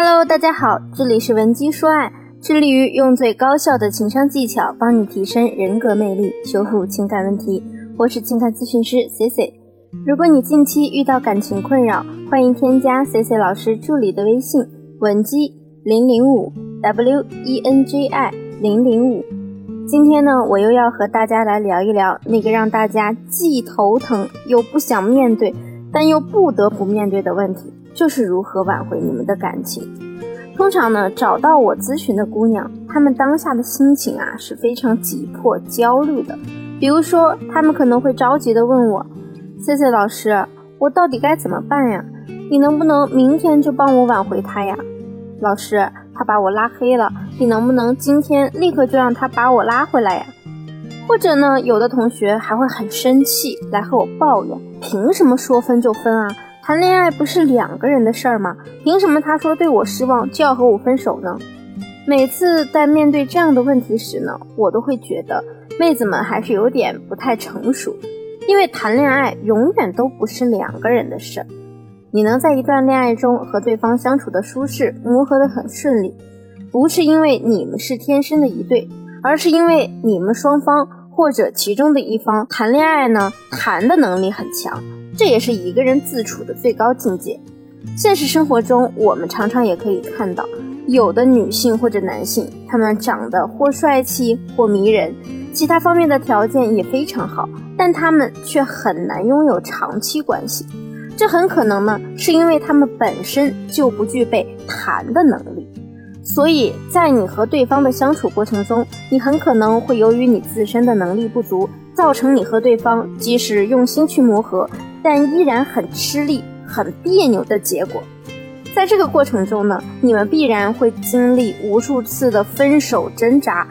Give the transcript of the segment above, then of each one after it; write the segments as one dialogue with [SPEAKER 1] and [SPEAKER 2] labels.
[SPEAKER 1] Hello，大家好，这里是文姬说爱，致力于用最高效的情商技巧帮你提升人格魅力，修复情感问题。我是情感咨询师 C C。如果你近期遇到感情困扰，欢迎添加 C C 老师助理的微信文姬零零五 W E N J I 零零五。今天呢，我又要和大家来聊一聊那个让大家既头疼又不想面对，但又不得不面对的问题。就是如何挽回你们的感情。通常呢，找到我咨询的姑娘，她们当下的心情啊是非常急迫、焦虑的。比如说，她们可能会着急的问我：“C C 老师，我到底该怎么办呀？你能不能明天就帮我挽回他呀？”老师，他把我拉黑了，你能不能今天立刻就让他把我拉回来呀？或者呢，有的同学还会很生气来和我抱怨：“凭什么说分就分啊？”谈恋爱不是两个人的事儿吗？凭什么他说对我失望就要和我分手呢？每次在面对这样的问题时呢，我都会觉得妹子们还是有点不太成熟，因为谈恋爱永远都不是两个人的事儿。你能在一段恋爱中和对方相处的舒适，磨合的很顺利，不是因为你们是天生的一对，而是因为你们双方或者其中的一方谈恋爱呢，谈的能力很强。这也是一个人自处的最高境界。现实生活中，我们常常也可以看到，有的女性或者男性，他们长得或帅气或迷人，其他方面的条件也非常好，但他们却很难拥有长期关系。这很可能呢，是因为他们本身就不具备谈的能力。所以在你和对方的相处过程中，你很可能会由于你自身的能力不足，造成你和对方即使用心去磨合。但依然很吃力、很别扭的结果，在这个过程中呢，你们必然会经历无数次的分手挣扎，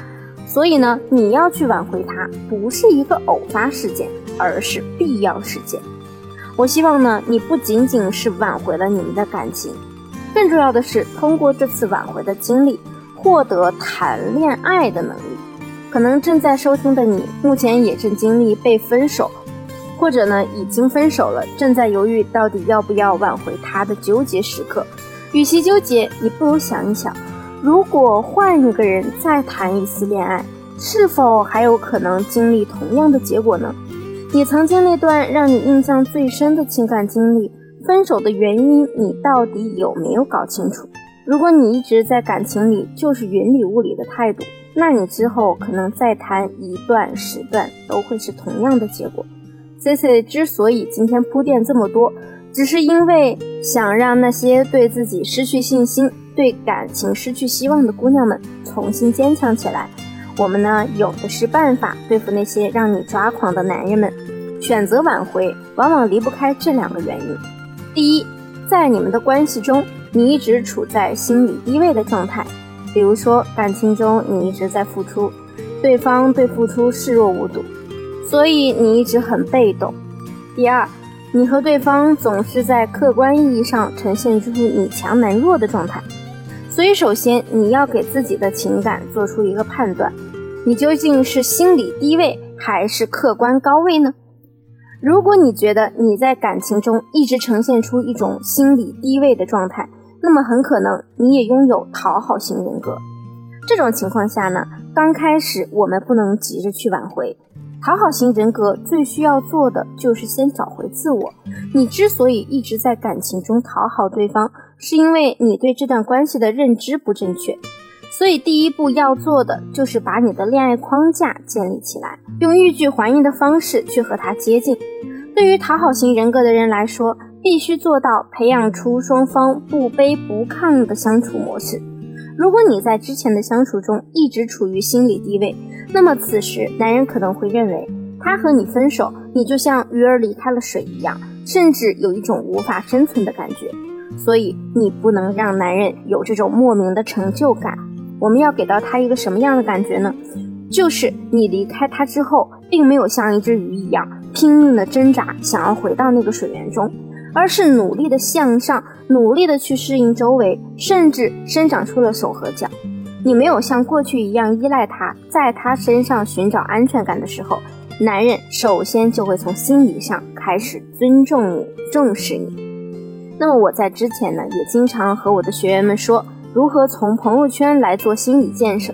[SPEAKER 1] 所以呢，你要去挽回他，不是一个偶发事件，而是必要事件。我希望呢，你不仅仅是挽回了你们的感情，更重要的是通过这次挽回的经历，获得谈恋爱的能力。可能正在收听的你，目前也正经历被分手。或者呢，已经分手了，正在犹豫到底要不要挽回他的纠结时刻。与其纠结，你不如想一想，如果换一个人再谈一次恋爱，是否还有可能经历同样的结果呢？你曾经那段让你印象最深的情感经历，分手的原因，你到底有没有搞清楚？如果你一直在感情里就是云里雾里的态度，那你之后可能再谈一段十段，都会是同样的结果。C C 之所以今天铺垫这么多，只是因为想让那些对自己失去信心、对感情失去希望的姑娘们重新坚强起来。我们呢，有的是办法对付那些让你抓狂的男人们。选择挽回，往往离不开这两个原因：第一，在你们的关系中，你一直处在心理低位的状态，比如说感情中你一直在付出，对方对付出视若无睹。所以你一直很被动。第二，你和对方总是在客观意义上呈现出你强男弱的状态。所以，首先你要给自己的情感做出一个判断：你究竟是心理低位还是客观高位呢？如果你觉得你在感情中一直呈现出一种心理低位的状态，那么很可能你也拥有讨好型人格。这种情况下呢，刚开始我们不能急着去挽回。讨好型人格最需要做的就是先找回自我。你之所以一直在感情中讨好对方，是因为你对这段关系的认知不正确。所以第一步要做的就是把你的恋爱框架建立起来，用欲拒还迎的方式去和他接近。对于讨好型人格的人来说，必须做到培养出双方不卑不亢的相处模式。如果你在之前的相处中一直处于心理低位，那么此时男人可能会认为他和你分手，你就像鱼儿离开了水一样，甚至有一种无法生存的感觉。所以你不能让男人有这种莫名的成就感。我们要给到他一个什么样的感觉呢？就是你离开他之后，并没有像一只鱼一样拼命的挣扎，想要回到那个水源中。而是努力的向上，努力的去适应周围，甚至生长出了手和脚。你没有像过去一样依赖他，在他身上寻找安全感的时候，男人首先就会从心理上开始尊重你、重视你。那么我在之前呢，也经常和我的学员们说如何从朋友圈来做心理建设。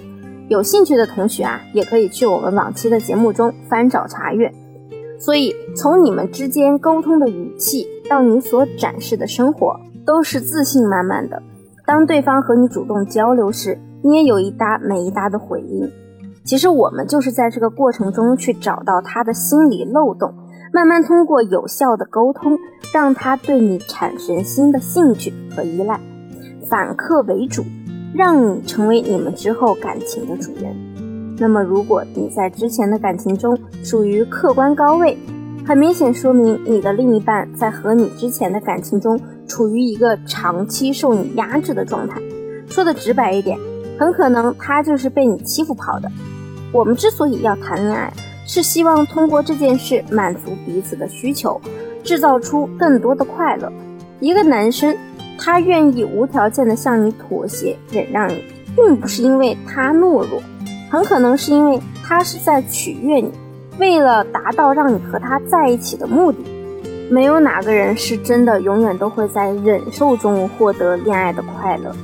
[SPEAKER 1] 有兴趣的同学啊，也可以去我们往期的节目中翻找查阅。所以，从你们之间沟通的语气到你所展示的生活，都是自信满满的。当对方和你主动交流时，你也有一搭没一搭的回应。其实我们就是在这个过程中去找到他的心理漏洞，慢慢通过有效的沟通，让他对你产生新的兴趣和依赖，反客为主，让你成为你们之后感情的主人。那么，如果你在之前的感情中属于客观高位，很明显说明你的另一半在和你之前的感情中处于一个长期受你压制的状态。说的直白一点，很可能他就是被你欺负跑的。我们之所以要谈恋爱，是希望通过这件事满足彼此的需求，制造出更多的快乐。一个男生，他愿意无条件的向你妥协、忍让你，并不是因为他懦弱，很可能是因为他是在取悦你，为了达到让你和他在一起的目的。没有哪个人是真的永远都会在忍受中获得恋爱的快乐。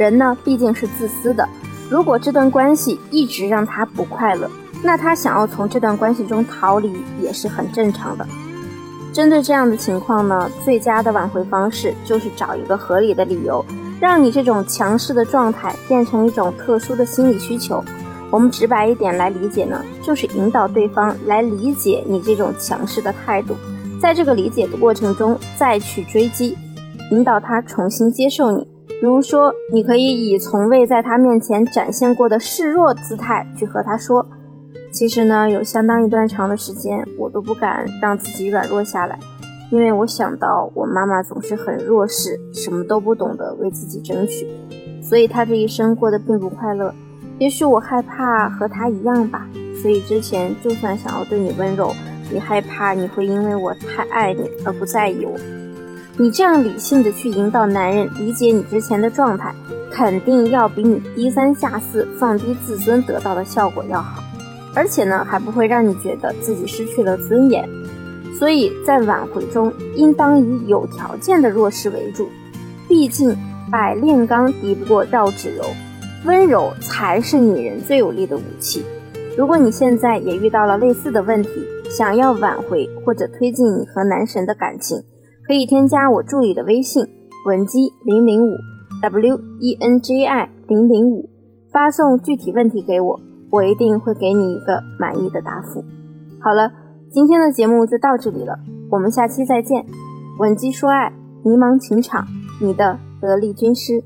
[SPEAKER 1] 人呢，毕竟是自私的。如果这段关系一直让他不快乐，那他想要从这段关系中逃离也是很正常的。针对这样的情况呢，最佳的挽回方式就是找一个合理的理由，让你这种强势的状态变成一种特殊的心理需求。我们直白一点来理解呢，就是引导对方来理解你这种强势的态度，在这个理解的过程中再去追击，引导他重新接受你。比如说，你可以以从未在他面前展现过的示弱姿态去和他说：“其实呢，有相当一段长的时间，我都不敢让自己软弱下来，因为我想到我妈妈总是很弱势，什么都不懂得为自己争取，所以她这一生过得并不快乐。也许我害怕和她一样吧，所以之前就算想要对你温柔，也害怕你会因为我太爱你而不在意我。”你这样理性的去引导男人理解你之前的状态，肯定要比你低三下四、放低自尊得到的效果要好，而且呢，还不会让你觉得自己失去了尊严。所以在挽回中，应当以有条件的弱势为主。毕竟百炼钢敌不过绕指柔，温柔才是女人最有力的武器。如果你现在也遇到了类似的问题，想要挽回或者推进你和男神的感情。可以添加我助理的微信文姬零零五 w e n j i 零零五，发送具体问题给我，我一定会给你一个满意的答复。好了，今天的节目就到这里了，我们下期再见。文姬说爱，迷茫情场，你的得力军师。